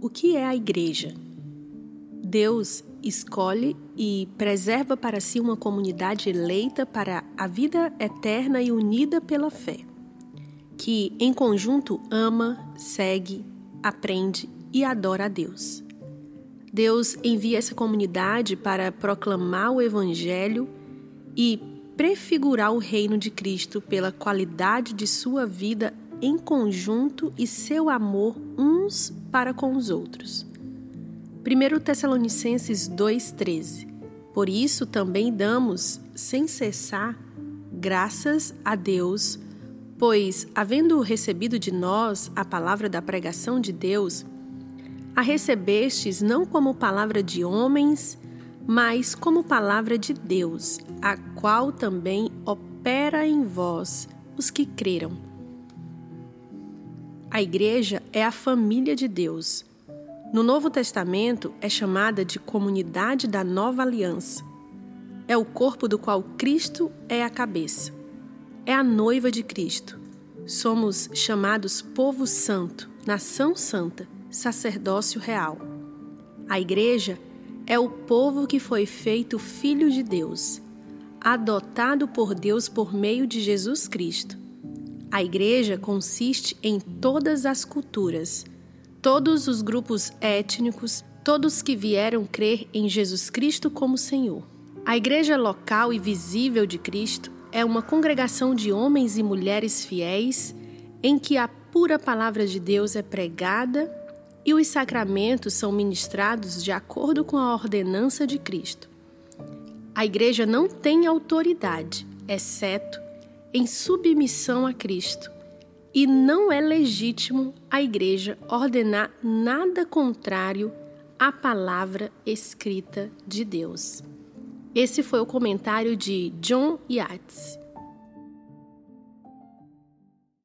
O que é a igreja? Deus escolhe e preserva para si uma comunidade eleita para a vida eterna e unida pela fé, que em conjunto ama, segue, aprende e adora a Deus. Deus envia essa comunidade para proclamar o Evangelho e prefigurar o reino de Cristo pela qualidade de sua vida em conjunto e seu amor uns para com os outros. 1 Tessalonicenses 2,13 Por isso também damos, sem cessar, graças a Deus, pois, havendo recebido de nós a palavra da pregação de Deus, a recebestes não como palavra de homens, mas como palavra de Deus, a qual também opera em vós os que creram. A igreja é a família de Deus. No Novo Testamento é chamada de comunidade da nova aliança. É o corpo do qual Cristo é a cabeça. É a noiva de Cristo. Somos chamados povo santo, nação santa, sacerdócio real. A igreja é o povo que foi feito filho de Deus, adotado por Deus por meio de Jesus Cristo a igreja consiste em todas as culturas, todos os grupos étnicos, todos que vieram crer em Jesus Cristo como Senhor. A igreja local e visível de Cristo é uma congregação de homens e mulheres fiéis em que a pura palavra de Deus é pregada e os sacramentos são ministrados de acordo com a ordenança de Cristo. A igreja não tem autoridade, exceto em submissão a Cristo, e não é legítimo a Igreja ordenar nada contrário à palavra escrita de Deus. Esse foi o comentário de John Yates.